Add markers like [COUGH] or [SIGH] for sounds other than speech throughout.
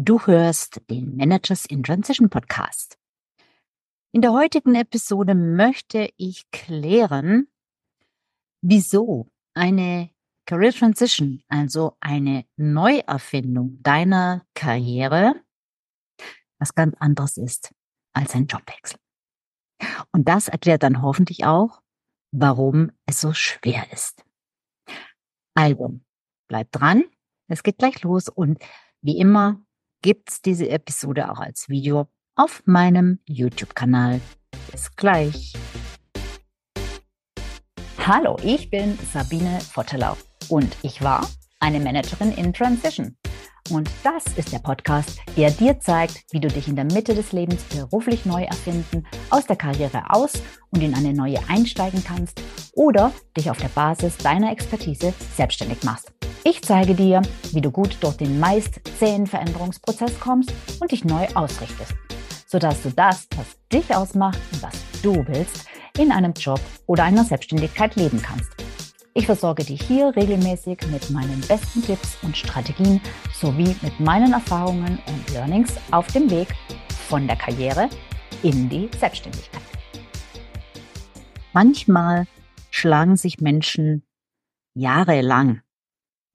Du hörst den Managers in Transition Podcast. In der heutigen Episode möchte ich klären, wieso eine Career Transition, also eine Neuerfindung deiner Karriere, was ganz anderes ist als ein Jobwechsel. Und das erklärt dann hoffentlich auch, warum es so schwer ist. Also, bleib dran, es geht gleich los und wie immer gibt's diese Episode auch als Video auf meinem YouTube-Kanal. Bis gleich. Hallo, ich bin Sabine Vottelau und ich war eine Managerin in Transition. Und das ist der Podcast, der dir zeigt, wie du dich in der Mitte des Lebens beruflich neu erfinden, aus der Karriere aus und in eine neue einsteigen kannst oder dich auf der Basis deiner Expertise selbstständig machst. Ich zeige dir, wie du gut durch den meist zähen Veränderungsprozess kommst und dich neu ausrichtest, sodass du das, was dich ausmacht und was du willst, in einem Job oder einer Selbstständigkeit leben kannst. Ich versorge dich hier regelmäßig mit meinen besten Tipps und Strategien sowie mit meinen Erfahrungen und Learnings auf dem Weg von der Karriere in die Selbstständigkeit. Manchmal schlagen sich Menschen jahrelang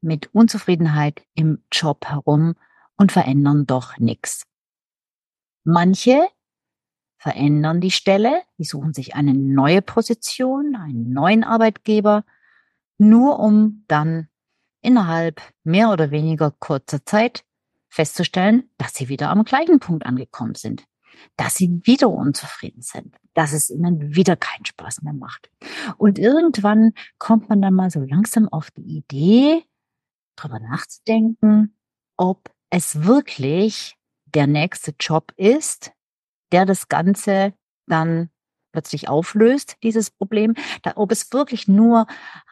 mit Unzufriedenheit im Job herum und verändern doch nichts. Manche verändern die Stelle, die suchen sich eine neue Position, einen neuen Arbeitgeber, nur um dann innerhalb mehr oder weniger kurzer Zeit festzustellen, dass sie wieder am gleichen Punkt angekommen sind, dass sie wieder unzufrieden sind, dass es ihnen wieder keinen Spaß mehr macht. Und irgendwann kommt man dann mal so langsam auf die Idee, drüber nachzudenken, ob es wirklich der nächste Job ist, der das Ganze dann plötzlich auflöst, dieses Problem, da, ob es wirklich nur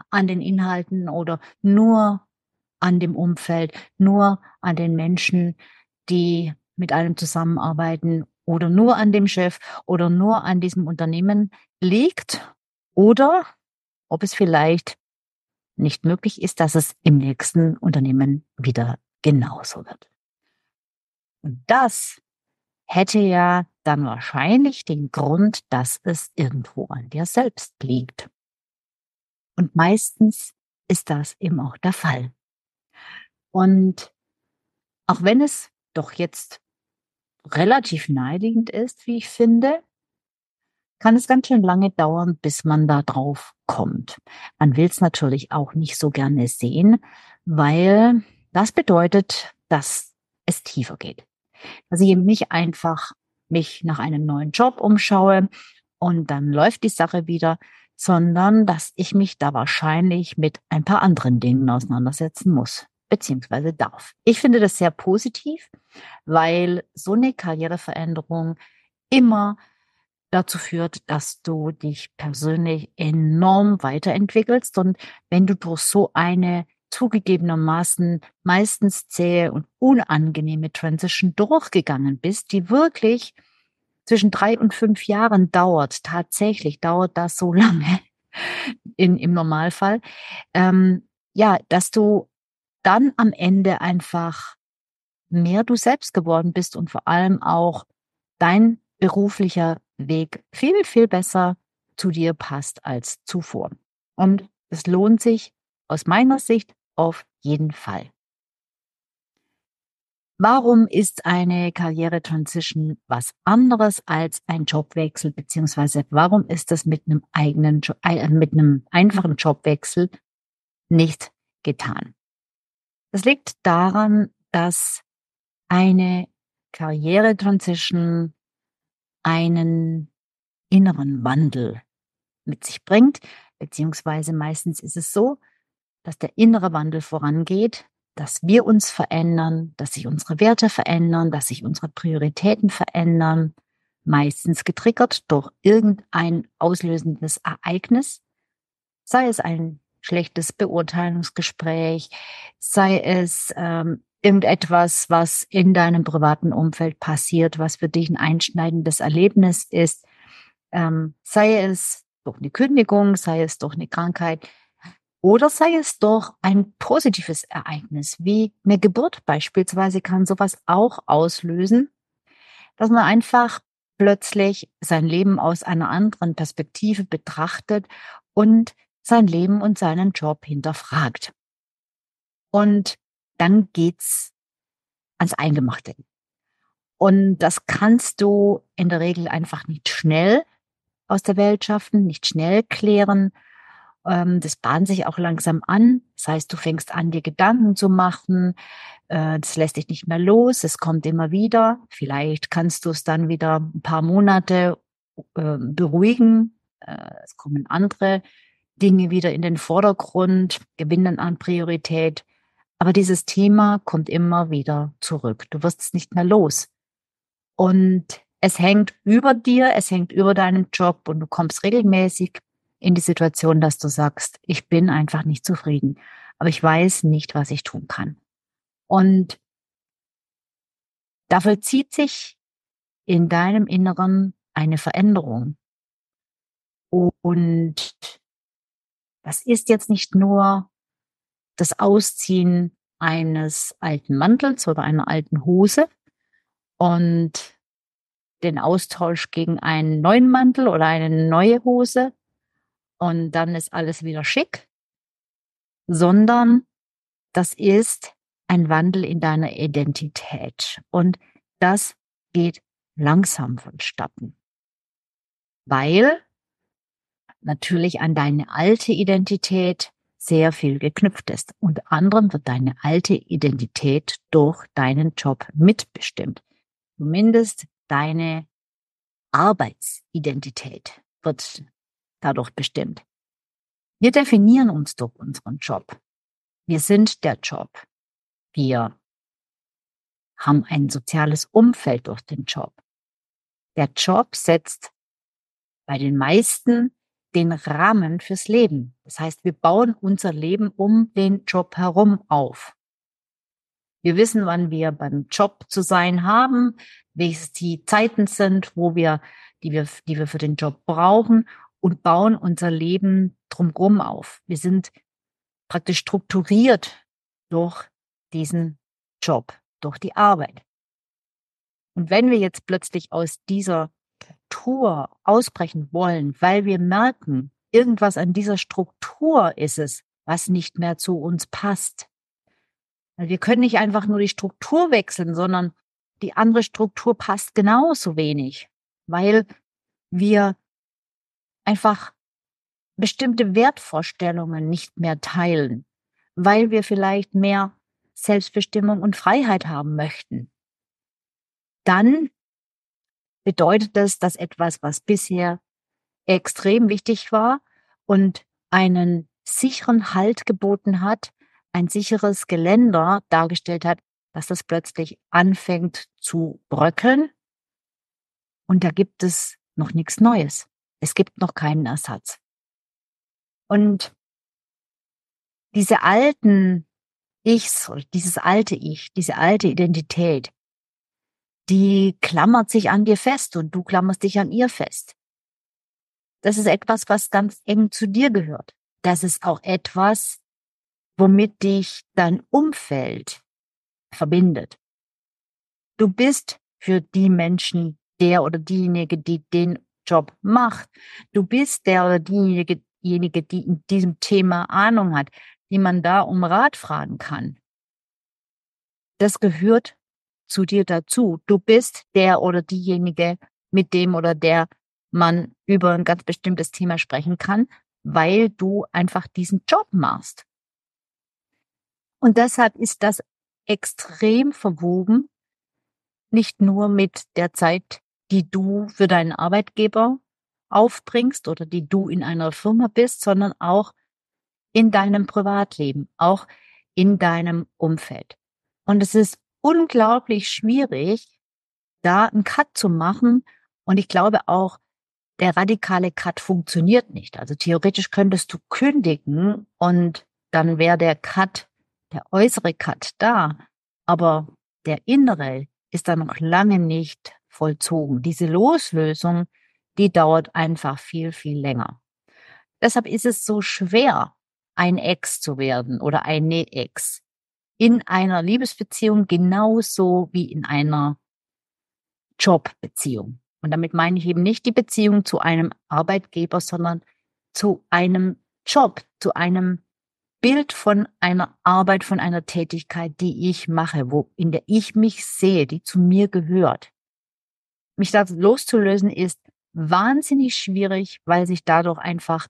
an den Inhalten oder nur an dem Umfeld, nur an den Menschen, die mit einem zusammenarbeiten oder nur an dem Chef oder nur an diesem Unternehmen liegt oder ob es vielleicht nicht möglich ist, dass es im nächsten Unternehmen wieder genauso wird. Und das hätte ja dann wahrscheinlich den Grund, dass es irgendwo an dir selbst liegt. Und meistens ist das eben auch der Fall. Und auch wenn es doch jetzt relativ naheliegend ist, wie ich finde, kann es ganz schön lange dauern, bis man da drauf kommt. Man will es natürlich auch nicht so gerne sehen, weil das bedeutet, dass es tiefer geht. Dass ich eben nicht einfach mich nach einem neuen Job umschaue und dann läuft die Sache wieder, sondern dass ich mich da wahrscheinlich mit ein paar anderen Dingen auseinandersetzen muss beziehungsweise darf. Ich finde das sehr positiv, weil so eine Karriereveränderung immer dazu führt, dass du dich persönlich enorm weiterentwickelst. Und wenn du durch so eine zugegebenermaßen meistens zähe und unangenehme Transition durchgegangen bist, die wirklich zwischen drei und fünf Jahren dauert, tatsächlich dauert das so [LAUGHS] lange in, im Normalfall, ähm, ja, dass du dann am Ende einfach mehr du selbst geworden bist und vor allem auch dein beruflicher Weg viel, viel besser zu dir passt als zuvor. Und es lohnt sich aus meiner Sicht auf jeden Fall. Warum ist eine Karriere-Transition was anderes als ein Jobwechsel, beziehungsweise warum ist das mit einem eigenen, äh, mit einem einfachen Jobwechsel nicht getan? Das liegt daran, dass eine Karriere-Transition einen inneren Wandel mit sich bringt, beziehungsweise meistens ist es so, dass der innere Wandel vorangeht, dass wir uns verändern, dass sich unsere Werte verändern, dass sich unsere Prioritäten verändern, meistens getriggert durch irgendein auslösendes Ereignis, sei es ein schlechtes Beurteilungsgespräch, sei es ähm, irgendetwas, was in deinem privaten Umfeld passiert, was für dich ein einschneidendes Erlebnis ist, ähm, sei es durch eine Kündigung, sei es durch eine Krankheit. Oder sei es doch ein positives Ereignis, wie eine Geburt beispielsweise kann sowas auch auslösen, dass man einfach plötzlich sein Leben aus einer anderen Perspektive betrachtet und sein Leben und seinen Job hinterfragt. Und dann geht's ans Eingemachte. Und das kannst du in der Regel einfach nicht schnell aus der Welt schaffen, nicht schnell klären. Ähm, das bahnt sich auch langsam an. Das heißt, du fängst an, dir Gedanken zu machen. Äh, das lässt dich nicht mehr los. Es kommt immer wieder. Vielleicht kannst du es dann wieder ein paar Monate äh, beruhigen. Äh, es kommen andere Dinge wieder in den Vordergrund, gewinnen an Priorität. Aber dieses Thema kommt immer wieder zurück. Du wirst es nicht mehr los. Und es hängt über dir, es hängt über deinen Job und du kommst regelmäßig in die Situation, dass du sagst, ich bin einfach nicht zufrieden, aber ich weiß nicht, was ich tun kann. Und dafür zieht sich in deinem Inneren eine Veränderung. Und das ist jetzt nicht nur das Ausziehen eines alten Mantels oder einer alten Hose und den Austausch gegen einen neuen Mantel oder eine neue Hose und dann ist alles wieder schick, sondern das ist ein Wandel in deiner Identität und das geht langsam vonstatten, weil natürlich an deine alte Identität sehr viel geknüpft ist. Unter anderem wird deine alte Identität durch deinen Job mitbestimmt. Zumindest deine Arbeitsidentität wird dadurch bestimmt. Wir definieren uns durch unseren Job. Wir sind der Job. Wir haben ein soziales Umfeld durch den Job. Der Job setzt bei den meisten den Rahmen fürs Leben. Das heißt, wir bauen unser Leben um den Job herum auf. Wir wissen, wann wir beim Job zu sein haben, welches die Zeiten sind, wo wir, die wir, die wir für den Job brauchen und bauen unser Leben drumherum auf. Wir sind praktisch strukturiert durch diesen Job, durch die Arbeit. Und wenn wir jetzt plötzlich aus dieser Struktur ausbrechen wollen, weil wir merken, irgendwas an dieser Struktur ist es, was nicht mehr zu uns passt. Wir können nicht einfach nur die Struktur wechseln, sondern die andere Struktur passt genauso wenig, weil wir einfach bestimmte Wertvorstellungen nicht mehr teilen, weil wir vielleicht mehr Selbstbestimmung und Freiheit haben möchten. Dann bedeutet das, dass etwas, was bisher extrem wichtig war und einen sicheren Halt geboten hat, ein sicheres Geländer dargestellt hat, dass das plötzlich anfängt zu bröckeln. Und da gibt es noch nichts Neues. Es gibt noch keinen Ersatz. Und diese alten Ichs dieses alte Ich, diese alte Identität, die klammert sich an dir fest und du klammerst dich an ihr fest. Das ist etwas, was ganz eng zu dir gehört. Das ist auch etwas, womit dich dein Umfeld verbindet. Du bist für die Menschen der oder diejenige, die den Job macht. Du bist der oder diejenige, die in diesem Thema Ahnung hat, die man da um Rat fragen kann. Das gehört zu dir dazu. Du bist der oder diejenige, mit dem oder der man über ein ganz bestimmtes Thema sprechen kann, weil du einfach diesen Job machst. Und deshalb ist das extrem verwoben, nicht nur mit der Zeit, die du für deinen Arbeitgeber aufbringst oder die du in einer Firma bist, sondern auch in deinem Privatleben, auch in deinem Umfeld. Und es ist unglaublich schwierig, da einen Cut zu machen. Und ich glaube auch, der radikale Cut funktioniert nicht. Also theoretisch könntest du kündigen und dann wäre der Cut, der äußere Cut da. Aber der innere ist da noch lange nicht vollzogen. Diese Loslösung, die dauert einfach viel, viel länger. Deshalb ist es so schwer, ein Ex zu werden oder eine Ex. In einer Liebesbeziehung genauso wie in einer Jobbeziehung. Und damit meine ich eben nicht die Beziehung zu einem Arbeitgeber, sondern zu einem Job, zu einem Bild von einer Arbeit, von einer Tätigkeit, die ich mache, wo, in der ich mich sehe, die zu mir gehört. Mich da loszulösen ist wahnsinnig schwierig, weil sich dadurch einfach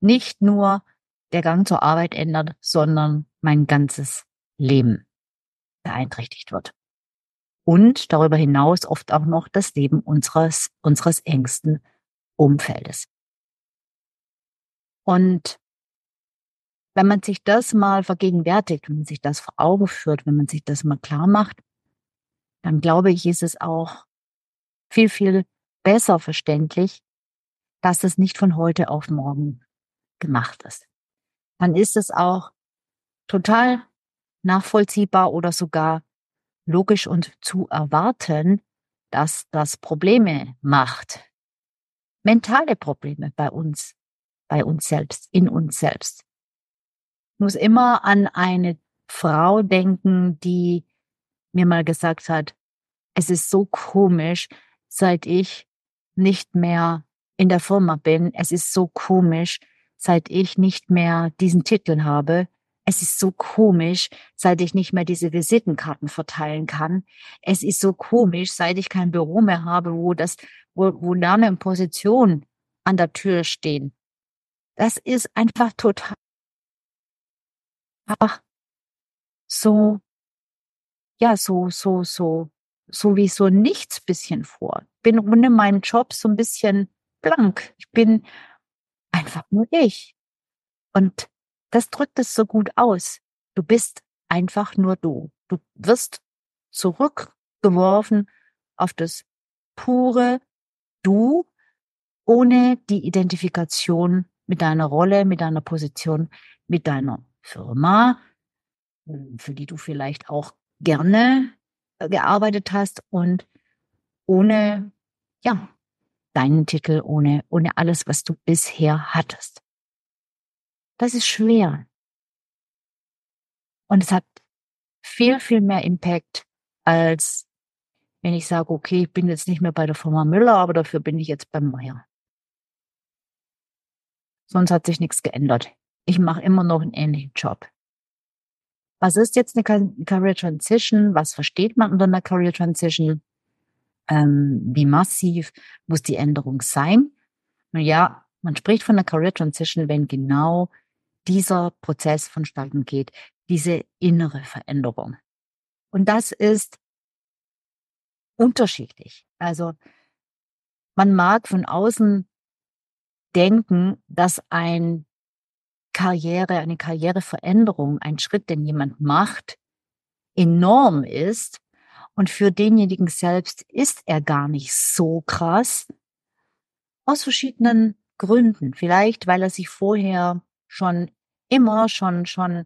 nicht nur der Gang zur Arbeit ändert, sondern mein ganzes Leben beeinträchtigt wird. Und darüber hinaus oft auch noch das Leben unseres, unseres engsten Umfeldes. Und wenn man sich das mal vergegenwärtigt, wenn man sich das vor Augen führt, wenn man sich das mal klar macht, dann glaube ich, ist es auch viel, viel besser verständlich, dass es nicht von heute auf morgen gemacht ist. Dann ist es auch total nachvollziehbar oder sogar logisch und zu erwarten, dass das Probleme macht. Mentale Probleme bei uns, bei uns selbst, in uns selbst muss immer an eine Frau denken, die mir mal gesagt hat, es ist so komisch, seit ich nicht mehr in der Firma bin. Es ist so komisch, seit ich nicht mehr diesen Titel habe. Es ist so komisch, seit ich nicht mehr diese Visitenkarten verteilen kann. Es ist so komisch, seit ich kein Büro mehr habe, wo das, wo, wo Name und Position an der Tür stehen. Das ist einfach total einfach so, ja, so, so, so, so wie so nichts bisschen vor. Bin ohne meinen Job so ein bisschen blank. Ich bin einfach nur ich. Und das drückt es so gut aus. Du bist einfach nur du. Du wirst zurückgeworfen auf das pure Du ohne die Identifikation mit deiner Rolle, mit deiner Position, mit deiner Firma, für die du vielleicht auch gerne äh, gearbeitet hast und ohne, ja, deinen Titel, ohne, ohne alles, was du bisher hattest. Das ist schwer. Und es hat viel, viel mehr Impact, als wenn ich sage, okay, ich bin jetzt nicht mehr bei der Firma Müller, aber dafür bin ich jetzt beim Meier. Sonst hat sich nichts geändert ich mache immer noch einen ähnlichen Job. Was ist jetzt eine Career Transition? Was versteht man unter einer Career Transition? Ähm, wie massiv muss die Änderung sein? Ja, man spricht von einer Career Transition, wenn genau dieser Prozess vonstatten geht, diese innere Veränderung. Und das ist unterschiedlich. Also man mag von außen denken, dass ein Karriere, eine Karriereveränderung, ein Schritt, den jemand macht, enorm ist. Und für denjenigen selbst ist er gar nicht so krass. Aus verschiedenen Gründen. Vielleicht, weil er sich vorher schon immer, schon, schon,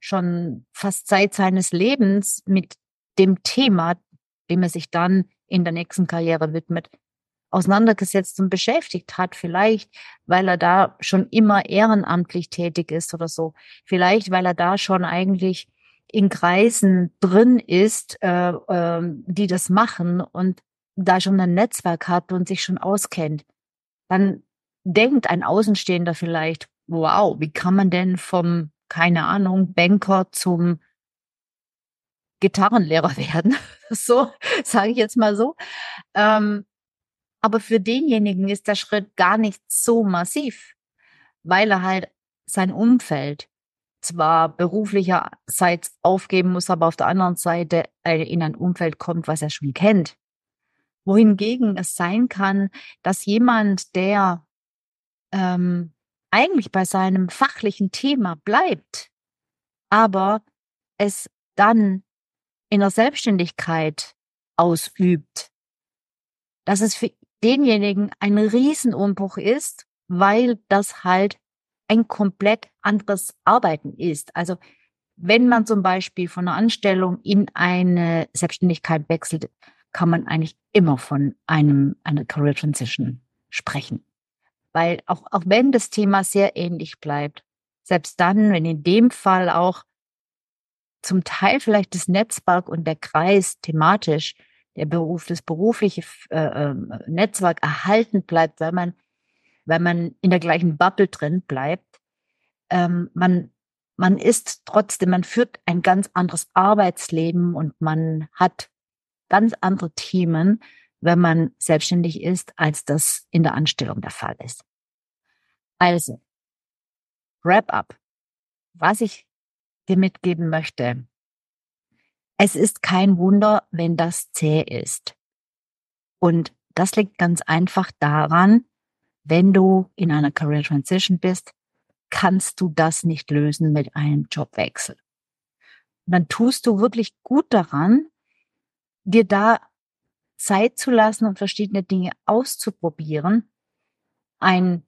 schon fast seit seines Lebens mit dem Thema, dem er sich dann in der nächsten Karriere widmet, auseinandergesetzt und beschäftigt hat. Vielleicht, weil er da schon immer ehrenamtlich tätig ist oder so. Vielleicht, weil er da schon eigentlich in Kreisen drin ist, äh, äh, die das machen und da schon ein Netzwerk hat und sich schon auskennt. Dann denkt ein Außenstehender vielleicht, wow, wie kann man denn vom, keine Ahnung, Banker zum Gitarrenlehrer [LAUGHS] werden? so, sage ich jetzt mal so. Ähm, aber für denjenigen ist der Schritt gar nicht so massiv, weil er halt sein Umfeld zwar beruflicherseits aufgeben muss, aber auf der anderen Seite in ein Umfeld kommt, was er schon kennt. Wohingegen es sein kann, dass jemand, der ähm, eigentlich bei seinem fachlichen Thema bleibt, aber es dann in der Selbstständigkeit ausübt, dass es für denjenigen ein Riesenumbruch ist, weil das halt ein komplett anderes Arbeiten ist. Also wenn man zum Beispiel von einer Anstellung in eine Selbstständigkeit wechselt, kann man eigentlich immer von einem einer Career Transition sprechen. Weil auch, auch wenn das Thema sehr ähnlich bleibt, Selbst dann, wenn in dem Fall auch zum Teil vielleicht das Netzwerk und der Kreis thematisch, der Beruf, das berufliche äh, ähm, Netzwerk erhalten bleibt, weil man, weil man in der gleichen Bubble drin bleibt. Ähm, man, man ist trotzdem, man führt ein ganz anderes Arbeitsleben und man hat ganz andere Themen, wenn man selbstständig ist, als das in der Anstellung der Fall ist. Also, wrap up. Was ich dir mitgeben möchte. Es ist kein Wunder, wenn das zäh ist. Und das liegt ganz einfach daran, wenn du in einer Career Transition bist, kannst du das nicht lösen mit einem Jobwechsel. Und dann tust du wirklich gut daran, dir da Zeit zu lassen und verschiedene Dinge auszuprobieren. Ein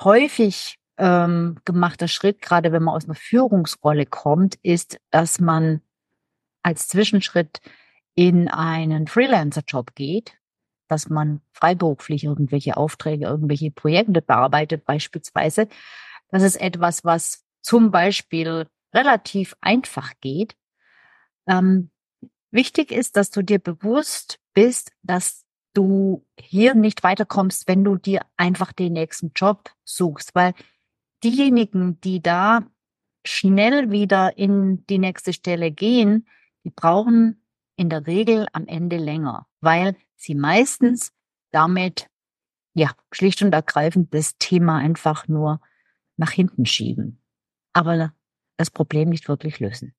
häufig ähm, gemachter Schritt, gerade wenn man aus einer Führungsrolle kommt, ist, dass man als Zwischenschritt in einen Freelancer-Job geht, dass man freiberuflich irgendwelche Aufträge, irgendwelche Projekte bearbeitet beispielsweise. Das ist etwas, was zum Beispiel relativ einfach geht. Ähm, wichtig ist, dass du dir bewusst bist, dass du hier nicht weiterkommst, wenn du dir einfach den nächsten Job suchst, weil diejenigen, die da schnell wieder in die nächste Stelle gehen, die brauchen in der Regel am Ende länger, weil sie meistens damit ja schlicht und ergreifend das Thema einfach nur nach hinten schieben, aber das Problem nicht wirklich lösen.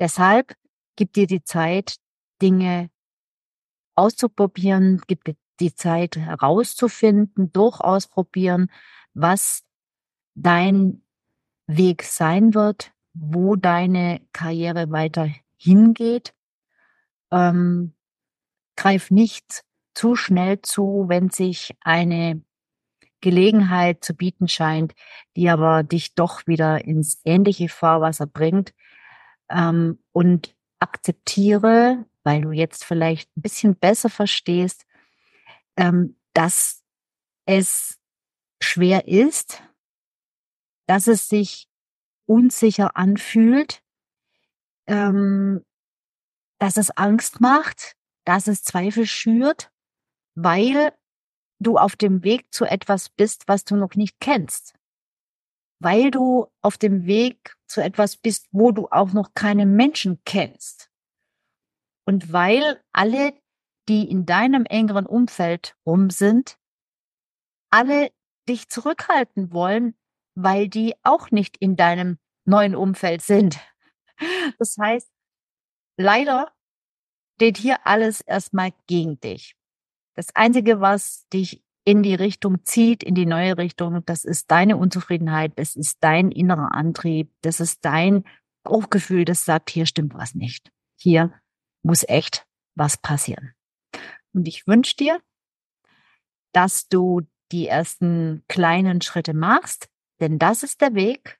Deshalb gib dir die Zeit, Dinge auszuprobieren, gib dir die Zeit herauszufinden, durchausprobieren, was dein Weg sein wird, wo deine Karriere weiter hingeht. Ähm, greif nicht zu schnell zu, wenn sich eine Gelegenheit zu bieten scheint, die aber dich doch wieder ins ähnliche Fahrwasser bringt. Ähm, und akzeptiere, weil du jetzt vielleicht ein bisschen besser verstehst, ähm, dass es schwer ist, dass es sich unsicher anfühlt, ähm, dass es Angst macht, dass es Zweifel schürt, weil du auf dem Weg zu etwas bist, was du noch nicht kennst. Weil du auf dem Weg zu etwas bist, wo du auch noch keine Menschen kennst. Und weil alle, die in deinem engeren Umfeld rum sind, alle dich zurückhalten wollen, weil die auch nicht in deinem neuen Umfeld sind. [LAUGHS] Das heißt, leider steht hier alles erstmal gegen dich. Das Einzige, was dich in die Richtung zieht, in die neue Richtung, das ist deine Unzufriedenheit, das ist dein innerer Antrieb, das ist dein Bauchgefühl, das sagt, hier stimmt was nicht. Hier muss echt was passieren. Und ich wünsche dir, dass du die ersten kleinen Schritte machst, denn das ist der Weg,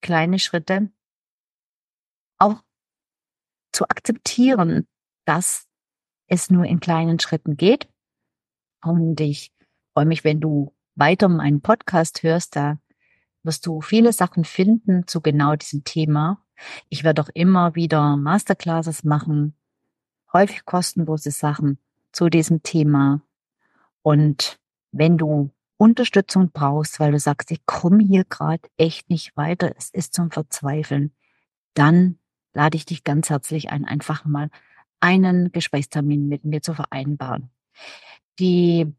kleine Schritte auch zu akzeptieren, dass es nur in kleinen Schritten geht. Und ich freue mich, wenn du weiter meinen Podcast hörst. Da wirst du viele Sachen finden zu genau diesem Thema. Ich werde auch immer wieder Masterclasses machen, häufig kostenlose Sachen zu diesem Thema. Und wenn du Unterstützung brauchst, weil du sagst, ich komme hier gerade echt nicht weiter, es ist zum Verzweifeln, dann lade ich dich ganz herzlich ein, einfach mal einen Gesprächstermin mit mir zu vereinbaren. Die,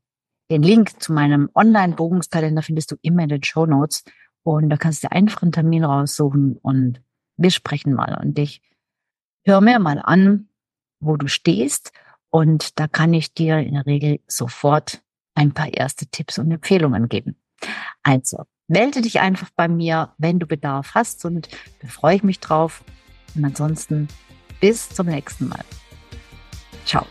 den Link zu meinem Online-Bogungskalender findest du immer in den Show Notes und da kannst du einfach einen Termin raussuchen und wir sprechen mal und ich höre mir mal an, wo du stehst und da kann ich dir in der Regel sofort ein paar erste Tipps und Empfehlungen geben. Also, melde dich einfach bei mir, wenn du Bedarf hast und da freue ich mich drauf. Und ansonsten bis zum nächsten Mal. Ciao.